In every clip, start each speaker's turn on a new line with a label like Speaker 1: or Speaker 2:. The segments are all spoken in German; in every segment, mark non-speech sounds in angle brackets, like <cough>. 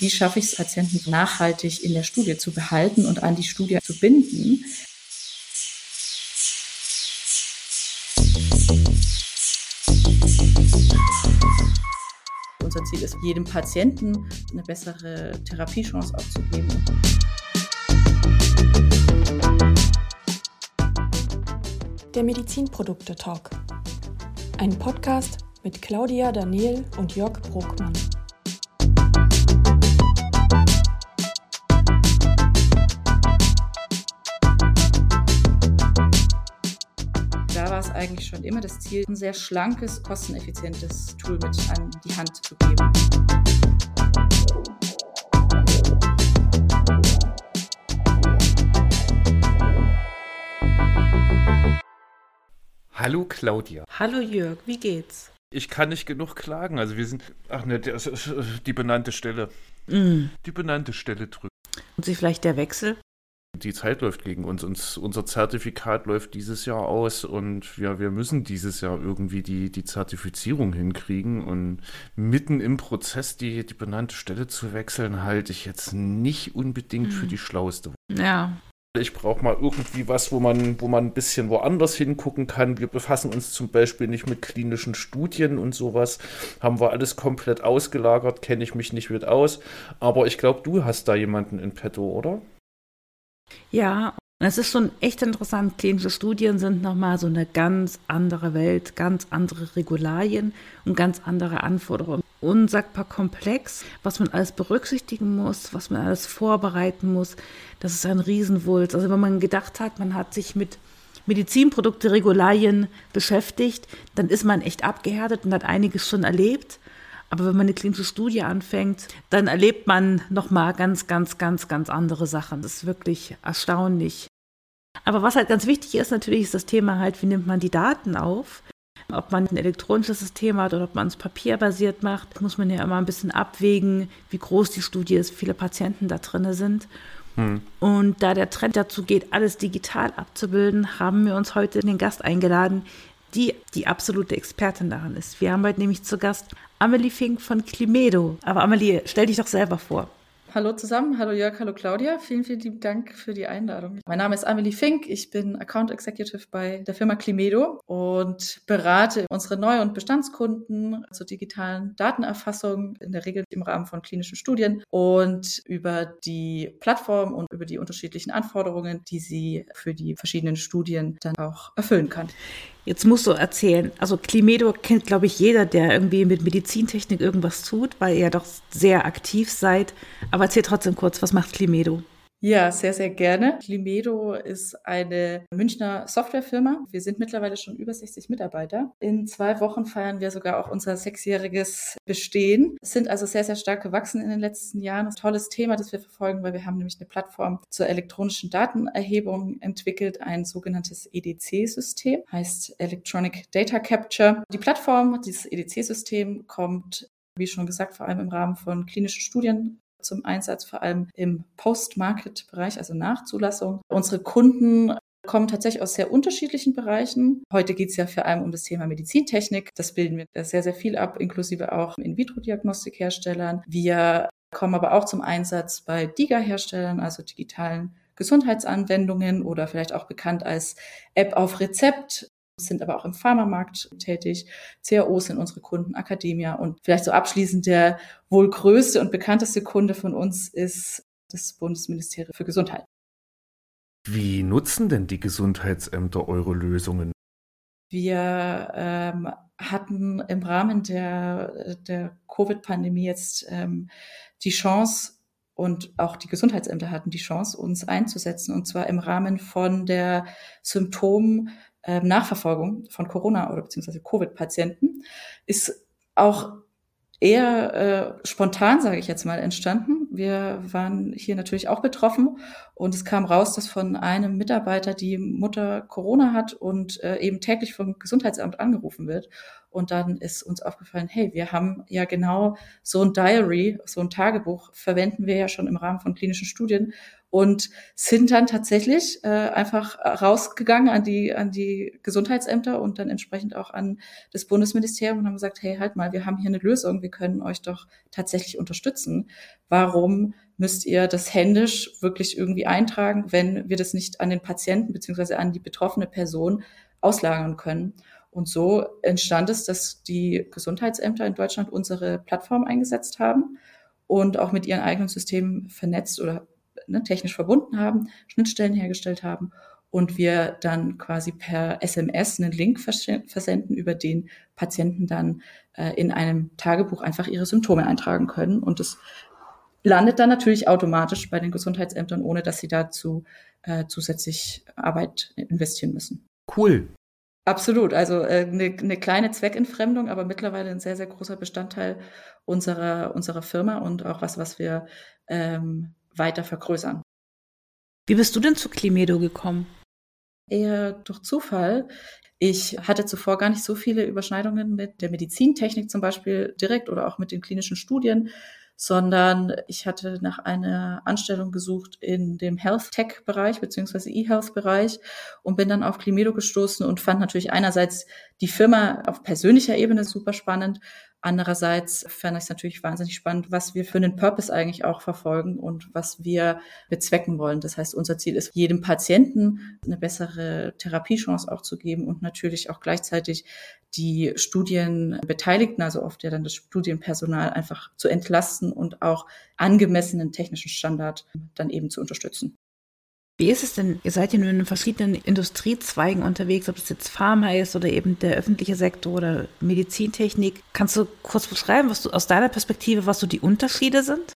Speaker 1: Wie schaffe ich es, Patienten nachhaltig in der Studie zu behalten und an die Studie zu binden? Unser Ziel ist, jedem Patienten eine bessere Therapiechance auch zu geben.
Speaker 2: Der Medizinprodukte-Talk. Ein Podcast mit Claudia Daniel und Jörg Bruckmann.
Speaker 1: Eigentlich schon immer das Ziel, ein sehr schlankes, kosteneffizientes Tool mit an die Hand zu geben.
Speaker 3: Hallo Claudia.
Speaker 4: Hallo Jörg, wie geht's?
Speaker 3: Ich kann nicht genug klagen. Also wir sind, ach ne, die benannte Stelle.
Speaker 4: Mm.
Speaker 3: Die benannte Stelle drücken.
Speaker 4: Und Sie vielleicht der Wechsel?
Speaker 3: Die Zeit läuft gegen uns. uns. Unser Zertifikat läuft dieses Jahr aus und wir, wir müssen dieses Jahr irgendwie die, die Zertifizierung hinkriegen. Und mitten im Prozess die, die benannte Stelle zu wechseln, halte ich jetzt nicht unbedingt für hm. die schlauste.
Speaker 4: Ja.
Speaker 3: Ich brauche mal irgendwie was, wo man, wo man ein bisschen woanders hingucken kann. Wir befassen uns zum Beispiel nicht mit klinischen Studien und sowas. Haben wir alles komplett ausgelagert, kenne ich mich nicht mit aus. Aber ich glaube, du hast da jemanden in petto, oder?
Speaker 4: Ja, es ist schon echt interessant. Klinische Studien sind nochmal so eine ganz andere Welt, ganz andere Regularien und ganz andere Anforderungen. Unsagbar komplex, was man alles berücksichtigen muss, was man alles vorbereiten muss. Das ist ein Riesenwulst. Also wenn man gedacht hat, man hat sich mit Medizinprodukte, Regularien beschäftigt, dann ist man echt abgehärtet und hat einiges schon erlebt. Aber wenn man eine klinische Studie anfängt, dann erlebt man nochmal ganz, ganz, ganz, ganz andere Sachen. Das ist wirklich erstaunlich. Aber was halt ganz wichtig ist, natürlich ist das Thema halt, wie nimmt man die Daten auf? Ob man ein elektronisches System hat oder ob man es papierbasiert macht, muss man ja immer ein bisschen abwägen, wie groß die Studie ist, wie viele Patienten da drin sind. Hm. Und da der Trend dazu geht, alles digital abzubilden, haben wir uns heute den Gast eingeladen, die die absolute Expertin daran ist. Wir haben heute nämlich zu Gast Amelie Fink von Climedo. Aber Amelie, stell dich doch selber vor.
Speaker 1: Hallo zusammen, hallo Jörg, hallo Claudia. Vielen, vielen lieben Dank für die Einladung. Mein Name ist Amelie Fink, ich bin Account Executive bei der Firma Climedo und berate unsere Neu- und Bestandskunden zur digitalen Datenerfassung, in der Regel im Rahmen von klinischen Studien und über die Plattform und über die unterschiedlichen Anforderungen, die sie für die verschiedenen Studien dann auch erfüllen kann.
Speaker 4: Jetzt musst du erzählen, also Climedo kennt, glaube ich, jeder, der irgendwie mit Medizintechnik irgendwas tut, weil ihr doch sehr aktiv seid. Aber erzähl trotzdem kurz, was macht Climedo?
Speaker 1: Ja, sehr, sehr gerne. Limedo ist eine Münchner Softwarefirma. Wir sind mittlerweile schon über 60 Mitarbeiter. In zwei Wochen feiern wir sogar auch unser sechsjähriges Bestehen. Es sind also sehr, sehr stark gewachsen in den letzten Jahren. Ein tolles Thema, das wir verfolgen, weil wir haben nämlich eine Plattform zur elektronischen Datenerhebung entwickelt, ein sogenanntes EDC-System, heißt Electronic Data Capture. Die Plattform, dieses EDC-System kommt wie schon gesagt, vor allem im Rahmen von klinischen Studien zum Einsatz, vor allem im Post-Market-Bereich, also Nachzulassung. Unsere Kunden kommen tatsächlich aus sehr unterschiedlichen Bereichen. Heute geht es ja vor allem um das Thema Medizintechnik. Das bilden wir sehr, sehr viel ab, inklusive auch In-vitro-Diagnostikherstellern. Wir kommen aber auch zum Einsatz bei DIGA-Herstellern, also digitalen Gesundheitsanwendungen oder vielleicht auch bekannt als App auf Rezept sind aber auch im Pharmamarkt tätig. CAOs sind unsere Kunden, Akademia und vielleicht so abschließend der wohl größte und bekannteste Kunde von uns ist das Bundesministerium für Gesundheit.
Speaker 3: Wie nutzen denn die Gesundheitsämter eure Lösungen?
Speaker 1: Wir ähm, hatten im Rahmen der, der Covid-Pandemie jetzt ähm, die Chance, und auch die Gesundheitsämter hatten die Chance, uns einzusetzen, und zwar im Rahmen von der Symptom- ähm, Nachverfolgung von Corona oder beziehungsweise Covid-Patienten ist auch eher äh, spontan, sage ich jetzt mal, entstanden. Wir waren hier natürlich auch betroffen und es kam raus, dass von einem Mitarbeiter die Mutter Corona hat und äh, eben täglich vom Gesundheitsamt angerufen wird Und dann ist uns aufgefallen, hey, wir haben ja genau so ein Diary, so ein Tagebuch verwenden wir ja schon im Rahmen von klinischen Studien und sind dann tatsächlich äh, einfach rausgegangen an die an die Gesundheitsämter und dann entsprechend auch an das Bundesministerium und haben gesagt, hey, halt mal, wir haben hier eine Lösung, wir können euch doch tatsächlich unterstützen. Warum müsst ihr das händisch wirklich irgendwie eintragen, wenn wir das nicht an den Patienten beziehungsweise an die betroffene Person auslagern können? Und so entstand es, dass die Gesundheitsämter in Deutschland unsere Plattform eingesetzt haben und auch mit ihren eigenen Systemen vernetzt oder ne, technisch verbunden haben, Schnittstellen hergestellt haben und wir dann quasi per SMS einen Link versenden, über den Patienten dann äh, in einem Tagebuch einfach ihre Symptome eintragen können. Und das landet dann natürlich automatisch bei den Gesundheitsämtern, ohne dass sie dazu äh, zusätzlich Arbeit investieren müssen.
Speaker 3: Cool.
Speaker 1: Absolut. Also äh, eine, eine kleine Zweckentfremdung, aber mittlerweile ein sehr, sehr großer Bestandteil unserer, unserer Firma und auch was, was wir ähm, weiter vergrößern.
Speaker 4: Wie bist du denn zu Climedo gekommen?
Speaker 1: Eher durch Zufall. Ich hatte zuvor gar nicht so viele Überschneidungen mit der Medizintechnik zum Beispiel direkt oder auch mit den klinischen Studien, sondern ich hatte nach einer Anstellung gesucht in dem Health Tech Bereich beziehungsweise E-Health Bereich und bin dann auf Climedo gestoßen und fand natürlich einerseits die Firma auf persönlicher Ebene super spannend, Andererseits fand ich es natürlich wahnsinnig spannend, was wir für einen Purpose eigentlich auch verfolgen und was wir bezwecken wollen. Das heißt, unser Ziel ist, jedem Patienten eine bessere Therapiechance auch zu geben und natürlich auch gleichzeitig die Studienbeteiligten, also oft ja dann das Studienpersonal einfach zu entlasten und auch angemessenen technischen Standard dann eben zu unterstützen.
Speaker 4: Wie ist es denn? Ihr seid ja nun in verschiedenen Industriezweigen unterwegs, ob es jetzt Pharma ist oder eben der öffentliche Sektor oder Medizintechnik. Kannst du kurz beschreiben, was du aus deiner Perspektive, was so die Unterschiede sind?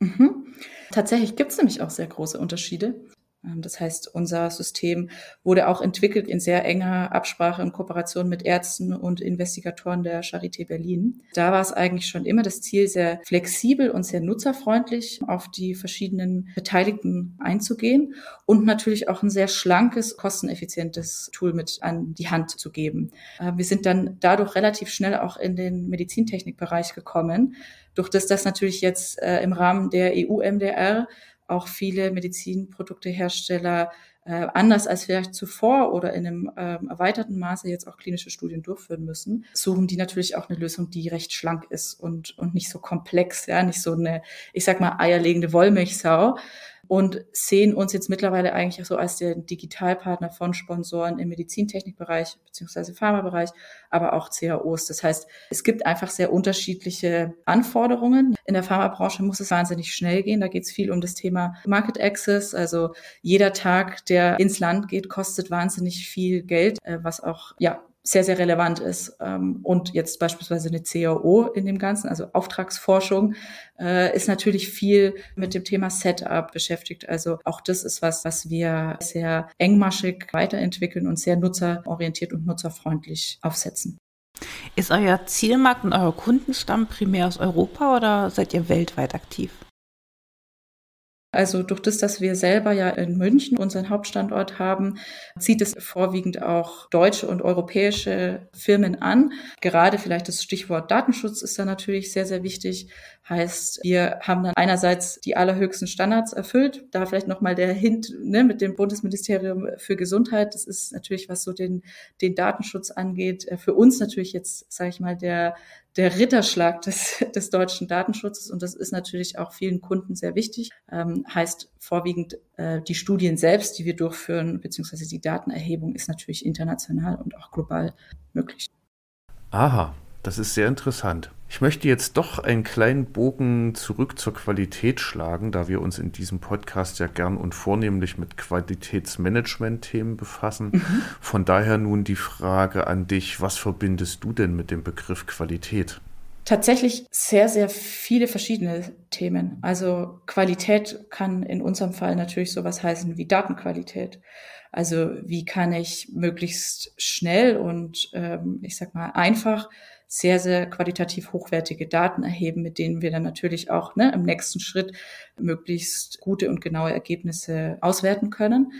Speaker 1: Mhm. Tatsächlich gibt es nämlich auch sehr große Unterschiede. Ähm, das heißt, unser System wurde auch entwickelt in sehr enger Absprache und Kooperation mit Ärzten und Investigatoren der Charité Berlin. Da war es eigentlich schon immer das Ziel, sehr flexibel und sehr nutzerfreundlich auf die verschiedenen Beteiligten einzugehen und natürlich auch ein sehr schlankes, kosteneffizientes Tool mit an die Hand zu geben. Äh, wir sind dann dadurch relativ schnell auch in den Medizintechnikbereich gekommen, durch das das natürlich jetzt äh, im Rahmen der EU-MDR auch viele Medizinproduktehersteller äh, anders als vielleicht zuvor oder in einem ähm, erweiterten Maße jetzt auch klinische Studien durchführen müssen, suchen die natürlich auch eine Lösung, die recht schlank ist und, und nicht so komplex, ja, nicht so eine, ich sag mal, eierlegende Wollmilchsau, und sehen uns jetzt mittlerweile eigentlich so als der Digitalpartner von Sponsoren im Medizintechnikbereich beziehungsweise Pharmabereich, aber auch CAOs. Das heißt, es gibt einfach sehr unterschiedliche Anforderungen. In der Pharmabranche muss es wahnsinnig schnell gehen. Da geht es viel um das Thema Market Access. Also jeder Tag, der ins Land geht, kostet wahnsinnig viel Geld, äh, was auch ja sehr, sehr relevant ist. Ähm, und jetzt beispielsweise eine CAO in dem Ganzen, also Auftragsforschung, äh, ist natürlich viel mit dem Thema Setup beschäftigt. Also auch das ist was, was wir sehr engmaschig weiterentwickeln und sehr nutzerorientiert und nutzerfreundlich aufsetzen.
Speaker 4: Ist euer Zielmarkt und euer Kundenstamm primär aus Europa oder seid ihr weltweit aktiv?
Speaker 1: Also durch das, dass wir selber ja in München unseren Hauptstandort haben, zieht es vorwiegend auch deutsche und europäische Firmen an. Gerade vielleicht das Stichwort Datenschutz ist da natürlich sehr, sehr wichtig. Heißt, wir haben dann einerseits die allerhöchsten Standards erfüllt. Da vielleicht nochmal der Hint ne, mit dem Bundesministerium für Gesundheit. Das ist natürlich, was so den, den Datenschutz angeht, äh, für uns natürlich jetzt, sage ich mal, der, der Ritterschlag des, <laughs> des deutschen Datenschutzes. Und das ist natürlich auch vielen Kunden sehr wichtig. Ähm, heißt vorwiegend äh, die Studien selbst, die wir durchführen, beziehungsweise die Datenerhebung ist natürlich international und auch global möglich.
Speaker 3: Aha, das ist sehr interessant. Ich möchte jetzt doch einen kleinen Bogen zurück zur Qualität schlagen, da wir uns in diesem Podcast ja gern und vornehmlich mit Qualitätsmanagement-Themen befassen. Mhm. Von daher nun die Frage an dich, was verbindest du denn mit dem Begriff Qualität?
Speaker 1: Tatsächlich sehr, sehr viele verschiedene Themen. Also Qualität kann in unserem Fall natürlich sowas heißen wie Datenqualität. Also wie kann ich möglichst schnell und ähm, ich sag mal einfach sehr, sehr qualitativ hochwertige Daten erheben, mit denen wir dann natürlich auch ne, im nächsten Schritt möglichst gute und genaue Ergebnisse auswerten können.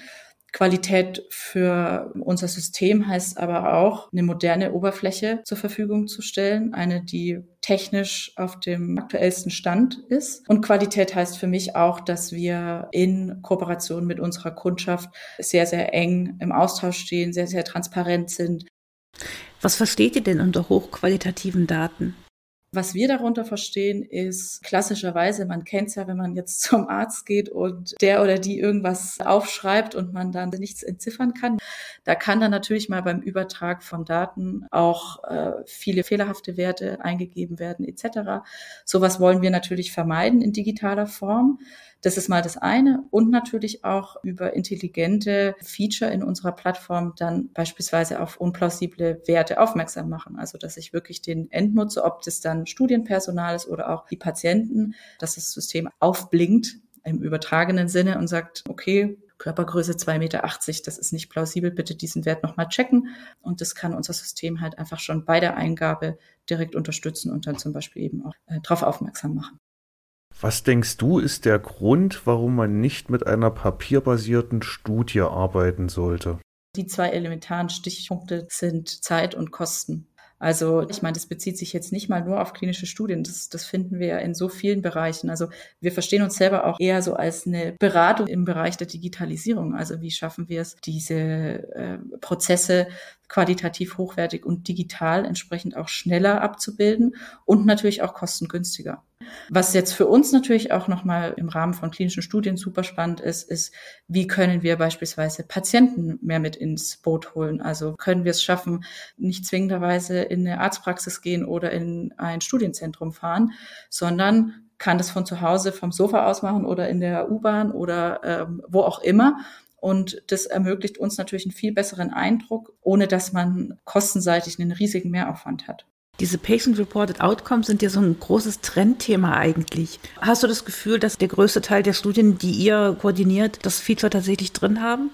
Speaker 1: Qualität für unser System heißt aber auch, eine moderne Oberfläche zur Verfügung zu stellen, eine, die technisch auf dem aktuellsten Stand ist. Und Qualität heißt für mich auch, dass wir in Kooperation mit unserer Kundschaft sehr, sehr eng im Austausch stehen, sehr, sehr transparent sind.
Speaker 4: Was versteht ihr denn unter hochqualitativen Daten?
Speaker 1: Was wir darunter verstehen, ist klassischerweise, man kennt es ja, wenn man jetzt <laughs> zum Arzt geht und der oder die irgendwas aufschreibt und man dann nichts entziffern kann. Da kann dann natürlich mal beim Übertrag von Daten auch äh, viele fehlerhafte Werte eingegeben werden etc. Sowas wollen wir natürlich vermeiden in digitaler Form. Das ist mal das eine. Und natürlich auch über intelligente Feature in unserer Plattform dann beispielsweise auf unplausible Werte aufmerksam machen. Also, dass ich wirklich den Endnutzer, ob das dann Studienpersonal ist oder auch die Patienten, dass das System aufblinkt im übertragenen Sinne und sagt, okay, Körpergröße 2,80 Meter, das ist nicht plausibel, bitte diesen Wert nochmal checken. Und das kann unser System halt einfach schon bei der Eingabe direkt unterstützen und dann zum Beispiel eben auch äh, darauf aufmerksam machen.
Speaker 3: Was denkst du, ist der Grund, warum man nicht mit einer papierbasierten Studie arbeiten sollte?
Speaker 1: Die zwei elementaren Stichpunkte sind Zeit und Kosten. Also ich meine, das bezieht sich jetzt nicht mal nur auf klinische Studien. Das, das finden wir ja in so vielen Bereichen. Also wir verstehen uns selber auch eher so als eine Beratung im Bereich der Digitalisierung. Also wie schaffen wir es, diese äh, Prozesse qualitativ hochwertig und digital entsprechend auch schneller abzubilden und natürlich auch kostengünstiger. Was jetzt für uns natürlich auch nochmal im Rahmen von klinischen Studien super spannend ist, ist, wie können wir beispielsweise Patienten mehr mit ins Boot holen? Also können wir es schaffen, nicht zwingenderweise in eine Arztpraxis gehen oder in ein Studienzentrum fahren, sondern kann das von zu Hause vom Sofa aus machen oder in der U-Bahn oder ähm, wo auch immer und das ermöglicht uns natürlich einen viel besseren Eindruck, ohne dass man kostenseitig einen riesigen Mehraufwand hat.
Speaker 4: Diese Patient-Reported Outcomes sind ja so ein großes Trendthema eigentlich. Hast du das Gefühl, dass der größte Teil der Studien, die ihr koordiniert, das Feature tatsächlich drin haben?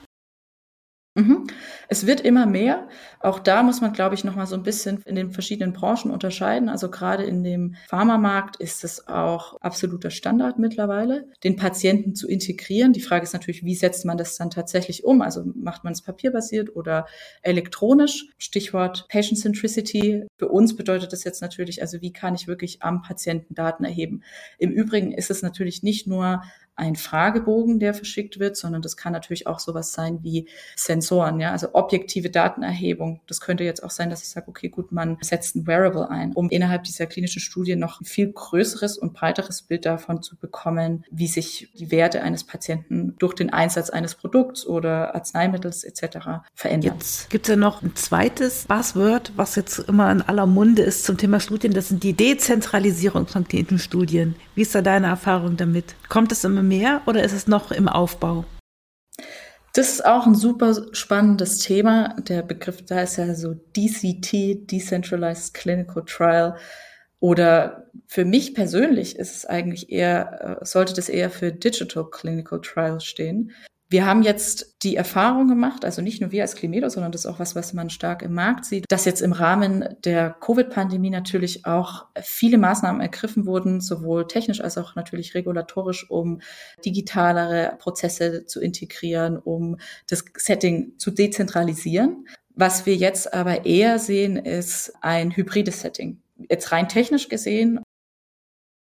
Speaker 1: Mhm. Es wird immer mehr. Auch da muss man, glaube ich, noch mal so ein bisschen in den verschiedenen Branchen unterscheiden. Also gerade in dem Pharmamarkt ist es auch absoluter Standard mittlerweile, den Patienten zu integrieren. Die Frage ist natürlich, wie setzt man das dann tatsächlich um? Also macht man es papierbasiert oder elektronisch? Stichwort Patient Centricity. Für uns bedeutet das jetzt natürlich, also wie kann ich wirklich am Patienten Daten erheben? Im Übrigen ist es natürlich nicht nur ein Fragebogen, der verschickt wird, sondern das kann natürlich auch sowas sein wie Sensoren, ja, also objektive Datenerhebung. Das könnte jetzt auch sein, dass ich sage, okay, gut, man setzt ein Wearable ein, um innerhalb dieser klinischen Studie noch ein viel größeres und breiteres Bild davon zu bekommen, wie sich die Werte eines Patienten durch den Einsatz eines Produkts oder Arzneimittels etc. verändern.
Speaker 4: Jetzt gibt es ja noch ein zweites Buzzword, was jetzt immer in aller Munde ist zum Thema Studien, das sind die Dezentralisierung von klinischen Studien. Wie ist da deine Erfahrung damit? Kommt es immer mehr oder ist es noch im Aufbau?
Speaker 1: Das ist auch ein super spannendes Thema. Der Begriff da ist ja so DCT, Decentralized Clinical Trial. Oder für mich persönlich ist es eigentlich eher, äh, sollte das eher für Digital Clinical Trial stehen. Wir haben jetzt die Erfahrung gemacht, also nicht nur wir als Climedo, sondern das ist auch was, was man stark im Markt sieht, dass jetzt im Rahmen der Covid-Pandemie natürlich auch viele Maßnahmen ergriffen wurden, sowohl technisch als auch natürlich regulatorisch, um digitalere Prozesse zu integrieren, um das Setting zu dezentralisieren. Was wir jetzt aber eher sehen, ist ein hybrides Setting. Jetzt rein technisch gesehen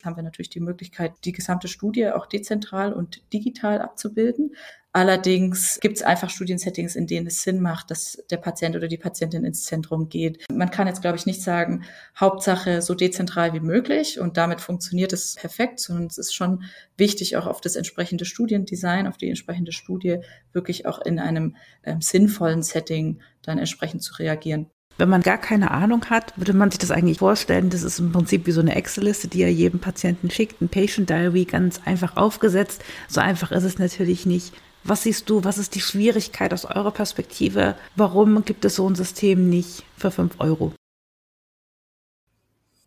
Speaker 1: haben wir natürlich die Möglichkeit, die gesamte Studie auch dezentral und digital abzubilden. Allerdings gibt es einfach Studiensettings, in denen es Sinn macht, dass der Patient oder die Patientin ins Zentrum geht. Man kann jetzt, glaube ich, nicht sagen, Hauptsache so dezentral wie möglich und damit funktioniert es perfekt, sondern es ist schon wichtig, auch auf das entsprechende Studiendesign, auf die entsprechende Studie wirklich auch in einem ähm, sinnvollen Setting dann entsprechend zu reagieren.
Speaker 4: Wenn man gar keine Ahnung hat, würde man sich das eigentlich vorstellen, das ist im Prinzip wie so eine Excel-Liste, die er jedem Patienten schickt, ein Patient Diary ganz einfach aufgesetzt. So einfach ist es natürlich nicht. Was siehst du, was ist die Schwierigkeit aus eurer Perspektive? Warum gibt es so ein System nicht für 5 Euro?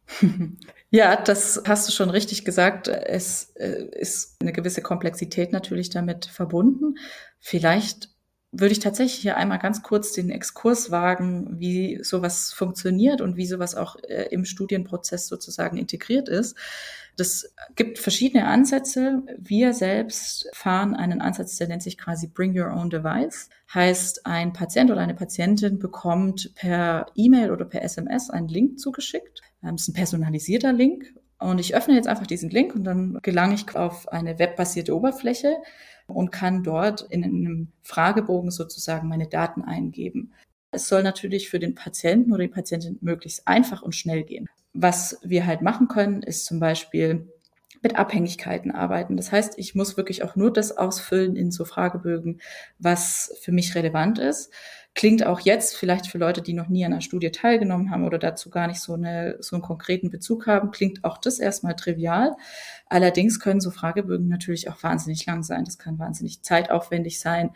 Speaker 4: <laughs>
Speaker 1: Ja, das hast du schon richtig gesagt. Es äh, ist eine gewisse Komplexität natürlich damit verbunden. Vielleicht würde ich tatsächlich hier einmal ganz kurz den Exkurs wagen, wie sowas funktioniert und wie sowas auch äh, im Studienprozess sozusagen integriert ist. Das gibt verschiedene Ansätze. Wir selbst fahren einen Ansatz, der nennt sich quasi Bring Your Own Device. Heißt, ein Patient oder eine Patientin bekommt per E-Mail oder per SMS einen Link zugeschickt. Das ist ein personalisierter Link. Und ich öffne jetzt einfach diesen Link und dann gelange ich auf eine webbasierte Oberfläche und kann dort in einem Fragebogen sozusagen meine Daten eingeben. Es soll natürlich für den Patienten oder die Patientin möglichst einfach und schnell gehen. Was wir halt machen können, ist zum Beispiel mit Abhängigkeiten arbeiten. Das heißt, ich muss wirklich auch nur das ausfüllen in so Fragebögen, was für mich relevant ist. Klingt auch jetzt vielleicht für Leute, die noch nie an einer Studie teilgenommen haben oder dazu gar nicht so, eine, so einen konkreten Bezug haben, klingt auch das erstmal trivial. Allerdings können so Fragebögen natürlich auch wahnsinnig lang sein. Das kann wahnsinnig zeitaufwendig sein.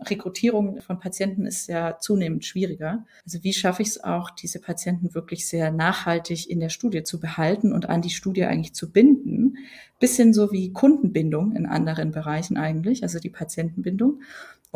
Speaker 1: Rekrutierung von Patienten ist ja zunehmend schwieriger. Also wie schaffe ich es auch, diese Patienten wirklich sehr nachhaltig in der Studie zu behalten und an die Studie eigentlich zu binden? Bisschen so wie Kundenbindung in anderen Bereichen eigentlich, also die Patientenbindung.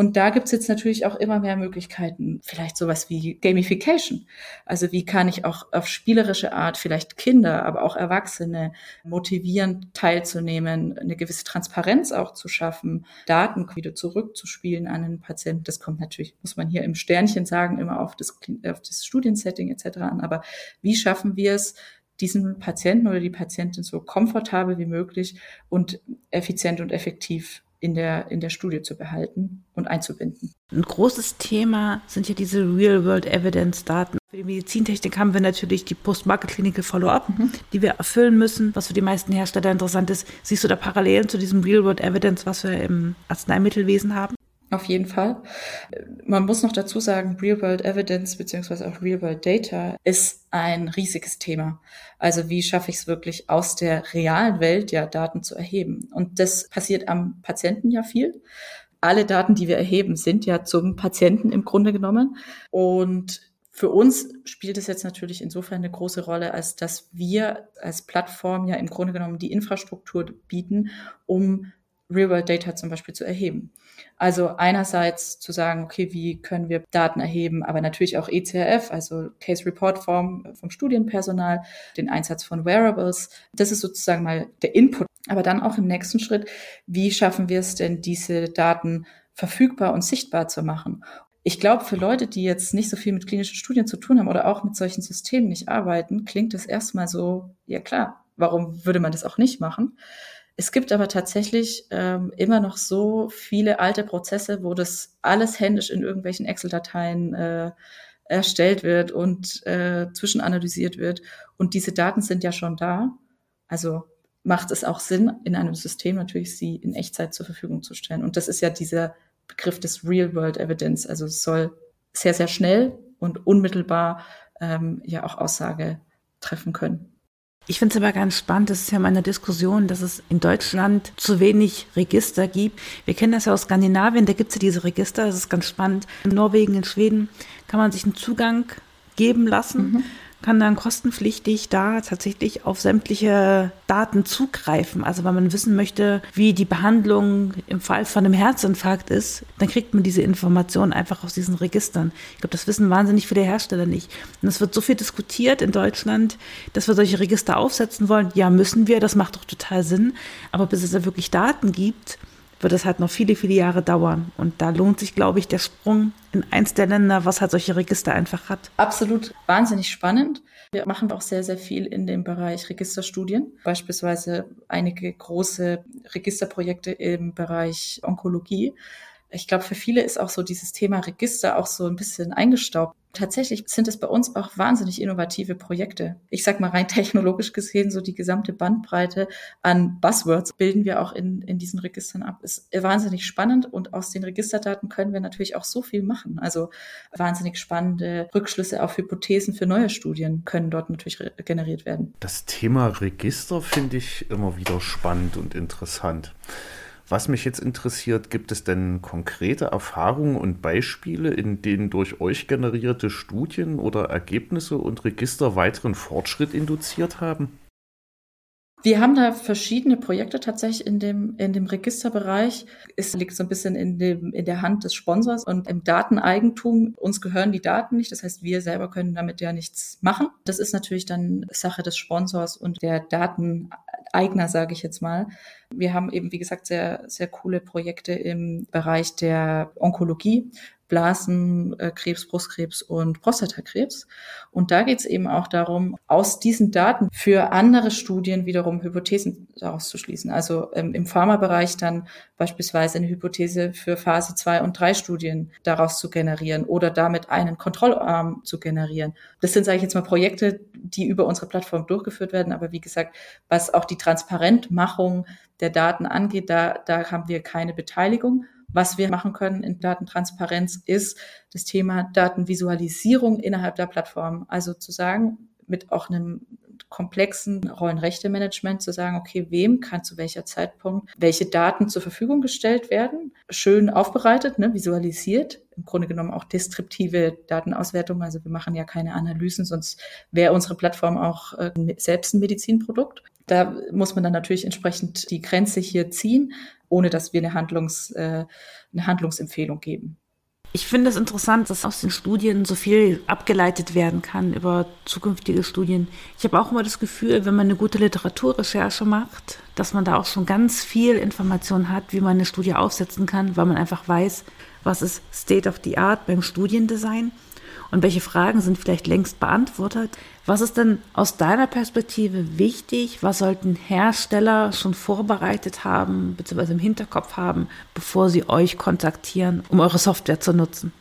Speaker 1: Und da gibt's jetzt natürlich auch immer mehr Möglichkeiten, vielleicht sowas wie Gamification. Also wie kann ich auch auf spielerische Art vielleicht Kinder, aber auch Erwachsene motivieren, teilzunehmen, eine gewisse Transparenz auch zu schaffen, Daten wieder zurückzuspielen an den Patienten. Das kommt natürlich, muss man hier im Sternchen sagen, immer auf das, auf das Studiensetting etc. an. Aber wie schaffen wir es, diesen Patienten oder die Patientin so komfortabel wie möglich und effizient und effektiv in der, in der Studie zu behalten und einzubinden.
Speaker 4: Ein großes Thema sind ja diese Real-World-Evidence-Daten. Für die Medizintechnik haben wir natürlich die Post-Market-Clinical Follow-up, mhm. die wir erfüllen müssen, was für die meisten Hersteller interessant ist. Siehst du da Parallelen zu diesem Real-World-Evidence, was wir im Arzneimittelwesen haben?
Speaker 1: Auf jeden Fall. Man muss noch dazu sagen, Real-World Evidence beziehungsweise auch Real-World Data ist ein riesiges Thema. Also wie schaffe ich es wirklich aus der realen Welt ja Daten zu erheben? Und das passiert am Patienten ja viel. Alle Daten, die wir erheben, sind ja zum Patienten im Grunde genommen. Und für uns spielt es jetzt natürlich insofern eine große Rolle, als dass wir als Plattform ja im Grunde genommen die Infrastruktur bieten, um Real-World-Data zum Beispiel zu erheben. Also einerseits zu sagen, okay, wie können wir Daten erheben, aber natürlich auch ECRF, also Case Report Form vom Studienpersonal, den Einsatz von Wearables. Das ist sozusagen mal der Input. Aber dann auch im nächsten Schritt, wie schaffen wir es denn, diese Daten verfügbar und sichtbar zu machen? Ich glaube, für Leute, die jetzt nicht so viel mit klinischen Studien zu tun haben oder auch mit solchen Systemen nicht arbeiten, klingt das erstmal so, ja klar, warum würde man das auch nicht machen? Es gibt aber tatsächlich ähm, immer noch so viele alte Prozesse, wo das alles händisch in irgendwelchen Excel-Dateien äh, erstellt wird und äh, zwischenanalysiert wird. Und diese Daten sind ja schon da. Also macht es auch Sinn, in einem System natürlich sie in Echtzeit zur Verfügung zu stellen. Und das ist ja dieser Begriff des Real-World Evidence. Also es soll sehr, sehr schnell und unmittelbar ähm, ja auch Aussage treffen können.
Speaker 4: Ich finde es aber ganz spannend, das ist ja mal eine Diskussion, dass es in Deutschland zu wenig Register gibt. Wir kennen das ja aus Skandinavien, da gibt es ja diese Register, das ist ganz spannend. In Norwegen, in Schweden kann man sich einen Zugang geben lassen. Mhm kann dann kostenpflichtig da tatsächlich auf sämtliche Daten zugreifen. Also wenn man wissen möchte, wie die Behandlung im Fall von einem Herzinfarkt ist, dann kriegt man diese Informationen einfach aus diesen Registern. Ich glaube, das wissen wahnsinnig viele Hersteller nicht. Und es wird so viel diskutiert in Deutschland, dass wir solche Register aufsetzen wollen. Ja, müssen wir, das macht doch total Sinn. Aber bis es da wirklich Daten gibt, wird es halt noch viele, viele Jahre dauern. Und da lohnt sich, glaube ich, der Sprung in eins der Länder, was halt solche Register einfach hat.
Speaker 1: Absolut wahnsinnig spannend. Wir machen auch sehr, sehr viel in dem Bereich Registerstudien, beispielsweise einige große Registerprojekte im Bereich Onkologie. Ich glaube, für viele ist auch so dieses Thema Register auch so ein bisschen eingestaubt. Tatsächlich sind es bei uns auch wahnsinnig innovative Projekte. Ich sag mal rein <laughs> technologisch gesehen, so die gesamte Bandbreite an Buzzwords bilden wir auch in, in diesen Registern ab. Ist wahnsinnig spannend und aus den Registerdaten können wir natürlich auch so viel machen. Also wahnsinnig spannende Rückschlüsse auf Hypothesen für neue Studien können dort natürlich generiert werden.
Speaker 3: Das Thema Register finde ich immer wieder spannend und interessant. Was mich jetzt interessiert, gibt es denn konkrete Erfahrungen und Beispiele, in denen durch euch generierte Studien oder Ergebnisse und Register weiteren Fortschritt induziert haben?
Speaker 1: Wir haben da verschiedene Projekte tatsächlich in dem, in dem Registerbereich. Es liegt so ein bisschen in, dem, in der Hand des Sponsors und im Dateneigentum. Uns gehören die Daten nicht. Das heißt, wir selber können damit ja nichts machen. Das ist natürlich dann Sache des Sponsors und der Dateneigner, sage ich jetzt mal. Wir haben eben, wie gesagt, sehr, sehr coole Projekte im Bereich der Onkologie, Blasenkrebs, Brustkrebs und Prostatakrebs. Und da geht es eben auch darum, aus diesen Daten für andere Studien wiederum Hypothesen daraus zu schließen. Also ähm, im Pharmabereich dann beispielsweise eine Hypothese für Phase 2 und 3 Studien daraus zu generieren oder damit einen Kontrollarm zu generieren. Das sind, sage ich jetzt mal, Projekte, die über unsere Plattform durchgeführt werden. Aber wie gesagt, was auch die Transparentmachung der Daten angeht, da, da haben wir keine Beteiligung. Was wir machen können in Datentransparenz ist das Thema Datenvisualisierung innerhalb der Plattform. Also zu sagen, mit auch einem komplexen Rollenrechte-Management zu sagen, okay, wem kann zu welcher Zeitpunkt welche Daten zur Verfügung gestellt werden, schön aufbereitet, ne, visualisiert, im Grunde genommen auch deskriptive Datenauswertung. Also wir machen ja keine Analysen, sonst wäre unsere Plattform auch äh, selbst ein Medizinprodukt. Da muss man dann natürlich entsprechend die Grenze hier ziehen, ohne dass wir eine, Handlungs, äh, eine Handlungsempfehlung geben.
Speaker 4: Ich finde es interessant, dass aus den Studien so viel abgeleitet werden kann über zukünftige Studien. Ich habe auch immer das Gefühl, wenn man eine gute Literaturrecherche macht, dass man da auch schon ganz viel Information hat, wie man eine Studie aufsetzen kann, weil man einfach weiß, was ist State of the Art beim Studiendesign und welche Fragen sind vielleicht längst beantwortet. Was ist denn aus deiner Perspektive wichtig? Was sollten Hersteller schon vorbereitet haben, beziehungsweise im Hinterkopf haben, bevor sie euch kontaktieren, um eure Software zu nutzen?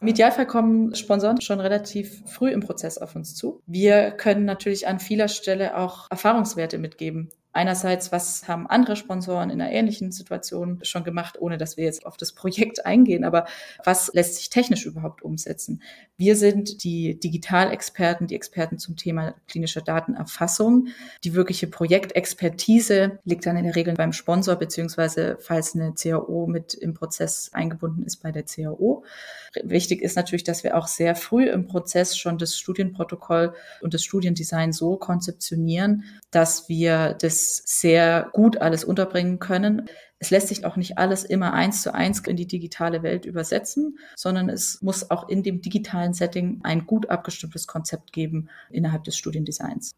Speaker 1: Im Idealfall kommen Sponsoren schon relativ früh im Prozess auf uns zu. Wir können natürlich an vieler Stelle auch Erfahrungswerte mitgeben. Einerseits, was haben andere Sponsoren in einer ähnlichen Situation schon gemacht, ohne dass wir jetzt auf das Projekt <laughs> eingehen, aber was lässt sich technisch überhaupt umsetzen? Wir sind die Digitalexperten, die Experten zum Thema klinischer Datenerfassung. Die wirkliche Projektexpertise liegt dann in der Regel beim Sponsor, beziehungsweise falls eine CAO mit im Prozess eingebunden ist bei der CAO. Wichtig ist natürlich, dass wir auch sehr früh im Prozess schon das Studienprotokoll und das Studiendesign so konzeptionieren, dass wir das sehr gut alles unterbringen können. Es lässt sich auch nicht alles immer eins zu eins in die digitale Welt übersetzen, sondern es muss auch in dem digitalen Setting ein gut abgestimmtes Konzept geben innerhalb des Studiendesigns.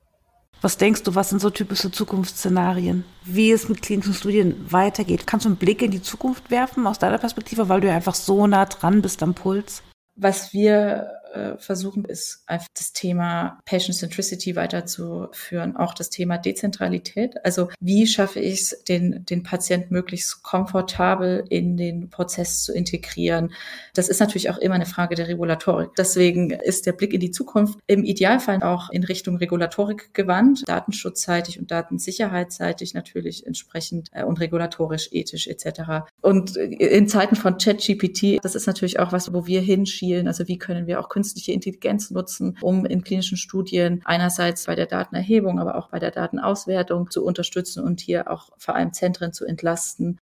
Speaker 4: Was denkst du, was sind so typische Zukunftsszenarien? Wie es mit klinischen Studien weitergeht? Kannst du einen Blick in die Zukunft werfen aus deiner Perspektive, weil du ja einfach so nah dran bist am Puls?
Speaker 1: Was wir äh, versuchen, ist einfach das Thema Patient Centricity weiterzuführen, auch das Thema Dezentralität. Also wie schaffe ich es, den, den Patient möglichst komfortabel in den Prozess zu integrieren? Das ist natürlich auch immer eine Frage der Regulatorik. Deswegen ist der Blick in die Zukunft im Idealfall auch in Richtung Regulatorik gewandt, datenschutzseitig und datensicherheitsseitig natürlich entsprechend äh, und regulatorisch, ethisch etc. Und in Zeiten von ChatGPT, das ist natürlich auch was, wo wir hinschielen. Also wie können wir auch künstliche Intelligenz nutzen, um in klinischen Studien einerseits bei der Datenerhebung, aber auch bei der Datenauswertung zu unterstützen und hier auch vor allem Zentren zu entlasten.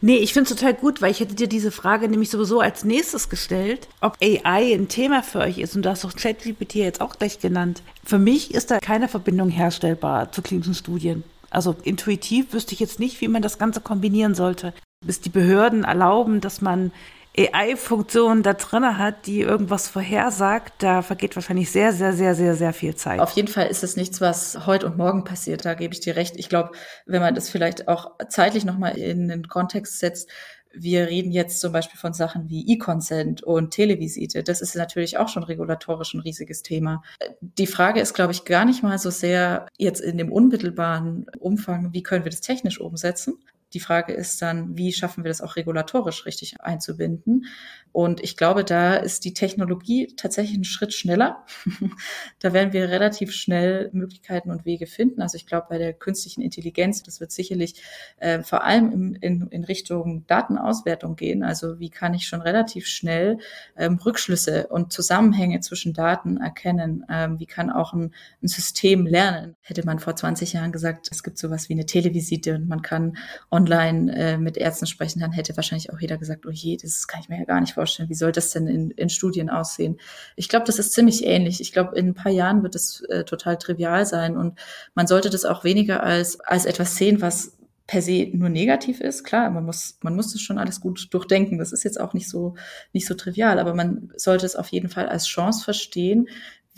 Speaker 4: Nee, ich finde es total gut, weil ich hätte dir diese Frage nämlich sowieso als nächstes gestellt, ob AI ein Thema für euch ist. Und du hast doch ChatGPT jetzt auch gleich genannt. Für mich ist da keine Verbindung herstellbar zu klinischen Studien. Also intuitiv wüsste ich jetzt nicht, wie man das Ganze kombinieren sollte. Bis die Behörden erlauben, dass man AI-Funktion da drin hat, die irgendwas vorhersagt, da vergeht wahrscheinlich sehr, sehr, sehr, sehr, sehr viel Zeit.
Speaker 1: Auf jeden Fall ist es nichts, was heute und morgen passiert. Da gebe ich dir recht. Ich glaube, wenn man das vielleicht auch zeitlich nochmal in den Kontext setzt, wir reden jetzt zum Beispiel von Sachen wie E-Consent und Televisite. Das ist natürlich auch schon regulatorisch ein riesiges Thema. Die Frage ist, glaube ich, gar nicht mal so sehr jetzt in dem unmittelbaren Umfang, wie können wir das technisch umsetzen, die Frage ist dann, wie schaffen wir das auch regulatorisch richtig einzubinden? Und ich glaube, da ist die Technologie tatsächlich einen Schritt schneller. <laughs> da werden wir relativ schnell Möglichkeiten und Wege finden. Also ich glaube, bei der künstlichen Intelligenz, das wird sicherlich äh, vor allem in, in, in, Richtung Datenauswertung gehen. Also wie kann ich schon relativ schnell ähm, Rückschlüsse und Zusammenhänge zwischen Daten erkennen? Ähm, wie kann auch ein, ein System lernen? Hätte man vor 20 Jahren gesagt, es gibt sowas wie eine Televisite und man kann online äh, mit Ärzten sprechen, dann hätte wahrscheinlich auch jeder gesagt, oh je, das kann ich mir ja gar nicht vorstellen. Wie soll das denn in, in Studien aussehen? Ich glaube, das ist ziemlich ähnlich. Ich glaube, in ein paar Jahren wird es äh, total trivial sein und man sollte das auch weniger als, als etwas sehen, was per se nur negativ ist. Klar, man muss, man muss das schon alles gut durchdenken. Das ist jetzt auch nicht so, nicht so trivial, aber man sollte es auf jeden Fall als Chance verstehen.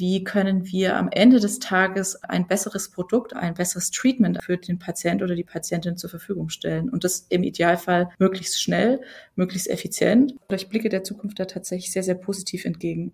Speaker 1: Wie können wir am Ende des Tages ein besseres Produkt, ein besseres Treatment für den Patient oder die Patientin zur Verfügung stellen? Und das im Idealfall möglichst schnell, möglichst effizient. Ich blicke der Zukunft da tatsächlich sehr, sehr positiv entgegen.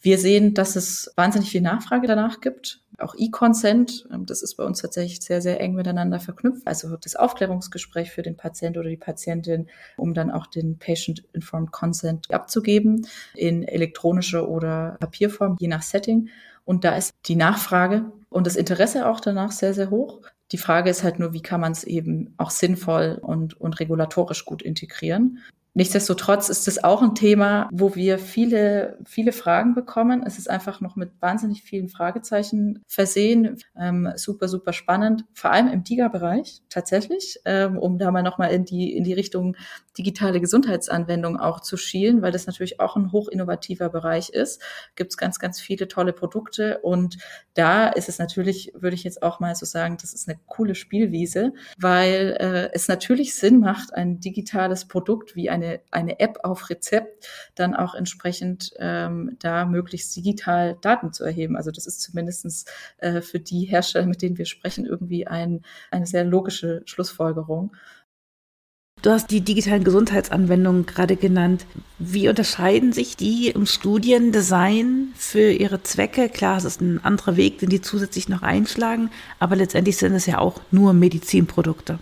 Speaker 1: Wir sehen, dass es wahnsinnig viel Nachfrage danach gibt. Auch E-Consent, ähm, das ist bei uns tatsächlich sehr, sehr eng miteinander verknüpft. Also das Aufklärungsgespräch für den Patient oder die Patientin, um dann auch den Patient-Informed Consent abzugeben in elektronische oder Papierform, je nach Setting. Und da ist die Nachfrage und das Interesse auch danach sehr, sehr hoch. Die Frage ist halt nur, wie kann man es eben auch sinnvoll und, und regulatorisch gut integrieren. Nichtsdestotrotz ist es auch ein Thema, wo wir viele, viele Fragen bekommen. Es ist einfach noch mit wahnsinnig vielen Fragezeichen versehen. Ähm, super, super spannend. Vor allem im DIGA-Bereich tatsächlich, ähm, um da mal nochmal in die, in die Richtung digitale Gesundheitsanwendung auch zu schielen, weil das natürlich auch ein hochinnovativer Bereich ist. Gibt es ganz, ganz viele tolle Produkte. Und da ist es natürlich, würde ich jetzt auch mal so sagen, das ist eine coole Spielwiese, weil äh, es natürlich Sinn macht, ein digitales Produkt wie ein eine, eine App auf Rezept dann auch entsprechend ähm, da möglichst digital Daten zu erheben. Also das ist zumindestens äh, für die Hersteller, mit denen wir sprechen, irgendwie ein, eine sehr logische Schlussfolgerung.
Speaker 4: Du hast die digitalen Gesundheitsanwendungen gerade genannt. Wie unterscheiden sich die im Studiendesign für ihre Zwecke? Klar, es ist ein anderer Weg, den die zusätzlich noch einschlagen, aber letztendlich sind es ja auch nur Medizinprodukte.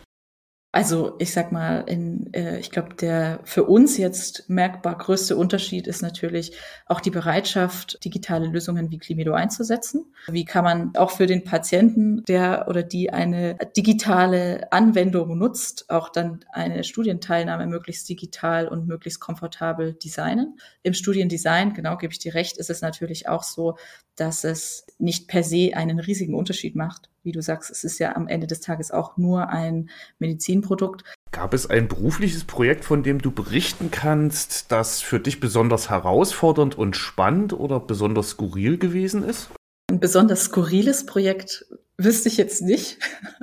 Speaker 1: Also ich sag mal, in, äh, ich glaube, der für uns jetzt merkbar größte Unterschied ist natürlich auch die Bereitschaft, digitale Lösungen wie Climedo einzusetzen. Wie kann man auch für den Patienten, der oder die eine digitale Anwendung nutzt, auch dann eine Studienteilnahme möglichst digital und möglichst komfortabel designen. Im Studiendesign, genau gebe ich dir recht, ist es natürlich auch so, dass es nicht per se einen riesigen Unterschied macht. Wie du sagst, es ist ja am Ende des Tages auch nur ein Medizinprodukt.
Speaker 3: Gab es ein berufliches Projekt, von dem du berichten kannst, das für dich besonders herausfordernd und spannend oder besonders skurril gewesen ist?
Speaker 1: Ein besonders skurriles Projekt wüsste ich jetzt nicht,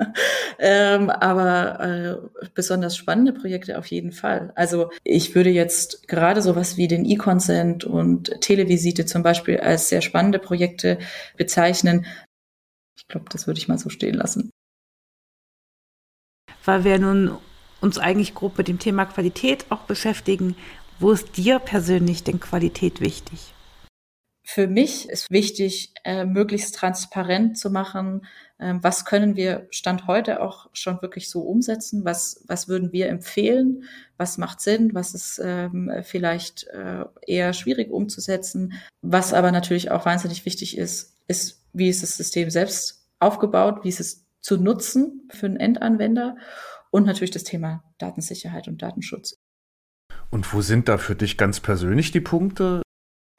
Speaker 1: <laughs> ähm, aber äh, besonders spannende Projekte auf jeden Fall. Also ich würde jetzt gerade sowas wie den E-Consent und Televisite zum Beispiel als sehr spannende Projekte bezeichnen. Ich glaube, das würde ich mal so stehen lassen.
Speaker 4: Weil wir nun uns eigentlich grob mit dem Thema Qualität auch beschäftigen, wo ist dir persönlich denn Qualität wichtig?
Speaker 1: Für mich ist wichtig, äh, möglichst transparent zu machen, äh, was können wir Stand heute auch schon wirklich so umsetzen, was, was würden wir empfehlen, was macht Sinn, was ist ähm, vielleicht äh, eher schwierig umzusetzen. Was aber natürlich auch wahnsinnig wichtig ist, ist, wie ist das System selbst aufgebaut, wie ist es zu nutzen für einen Endanwender und natürlich das Thema Datensicherheit und Datenschutz.
Speaker 3: Und wo sind da für dich ganz persönlich die Punkte,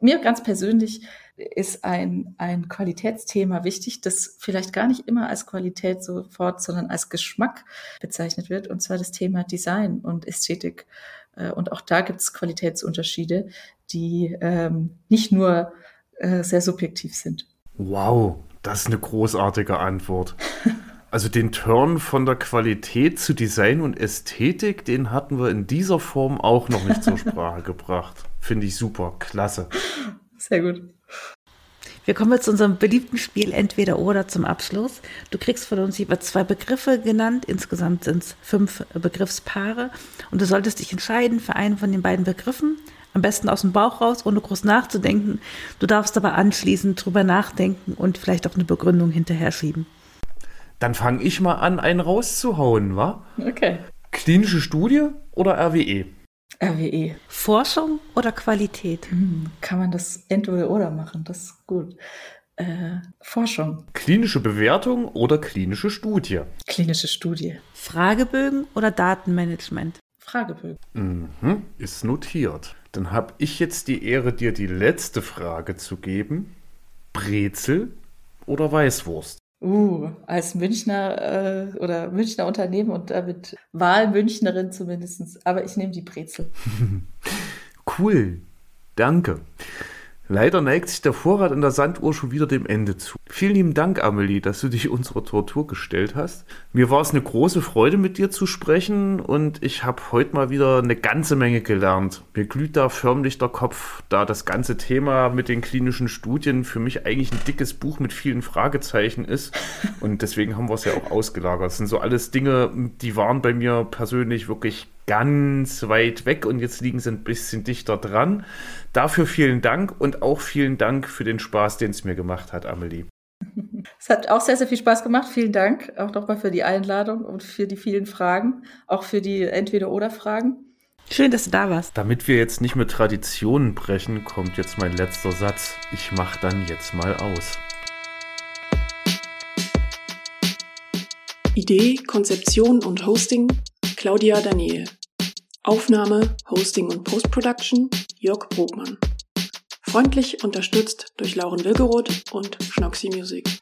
Speaker 1: mir ganz persönlich ist ein, ein Qualitätsthema wichtig, das vielleicht gar nicht immer als Qualität sofort, sondern als Geschmack bezeichnet wird, und zwar das Thema Design und Ästhetik. Äh, und auch da gibt es Qualitätsunterschiede, die ähm, nicht nur äh, sehr subjektiv sind.
Speaker 3: Wow, das ist eine großartige Antwort. <laughs> Also den Turn von der Qualität zu Design und Ästhetik, den hatten wir in dieser Form auch noch nicht zur Sprache <laughs> gebracht. Finde ich super, klasse.
Speaker 1: Sehr gut.
Speaker 4: Wir kommen jetzt zu unserem beliebten Spiel Entweder oder zum Abschluss. Du kriegst von uns jeweils zwei Begriffe genannt. Insgesamt sind es fünf Begriffspaare. Und du solltest dich entscheiden für einen von den beiden Begriffen. Am besten aus dem Bauch raus, ohne groß nachzudenken. Du darfst aber anschließend drüber nachdenken und vielleicht auch eine Begründung hinterher schieben.
Speaker 3: Dann fange ich mal an, einen rauszuhauen, wa?
Speaker 1: Okay.
Speaker 3: Klinische Studie oder RWE?
Speaker 1: RWE.
Speaker 4: Forschung oder Qualität?
Speaker 1: Hm, kann man das entweder oder machen? Das ist gut. Äh, Forschung.
Speaker 3: Klinische Bewertung oder klinische Studie?
Speaker 1: Klinische Studie.
Speaker 4: Fragebögen oder Datenmanagement?
Speaker 1: Fragebögen.
Speaker 3: Mhm, ist notiert. Dann habe ich jetzt die Ehre, dir die letzte Frage zu geben. Brezel oder Weißwurst?
Speaker 1: Uh, als Münchner äh, oder Münchner Unternehmen und damit Wahlmünchnerin zumindest. Aber ich nehme die Brezel. <laughs>
Speaker 3: cool. Danke. Leider neigt sich der Vorrat in der Sanduhr schon wieder dem Ende zu. Vielen lieben Dank, Amelie, dass du dich unserer Tortur gestellt hast. Mir war es eine große Freude, mit dir zu sprechen und ich habe heute mal wieder eine ganze Menge gelernt. Mir glüht da förmlich der Kopf, da das ganze Thema mit den klinischen Studien für mich eigentlich ein dickes Buch mit vielen Fragezeichen ist und deswegen haben wir es ja auch ausgelagert. Das sind so alles Dinge, die waren bei mir persönlich wirklich ganz weit weg und jetzt liegen sie ein bisschen dichter dran. Dafür vielen Dank und auch vielen Dank für den Spaß, den es mir gemacht hat, Amelie.
Speaker 1: Es hat auch sehr, sehr viel Spaß gemacht. Vielen Dank auch nochmal für die Einladung und für die vielen Fragen, auch für die Entweder-Oder-Fragen.
Speaker 4: Schön, dass du da warst.
Speaker 3: Damit wir jetzt nicht mit Traditionen brechen, kommt jetzt mein letzter Satz. Ich mach dann jetzt mal aus.
Speaker 2: Idee, Konzeption und Hosting Claudia Daniel. Aufnahme, Hosting und Postproduction Jörg Brogmann. Freundlich unterstützt durch Lauren Wilgeroth und Schnoxy Music.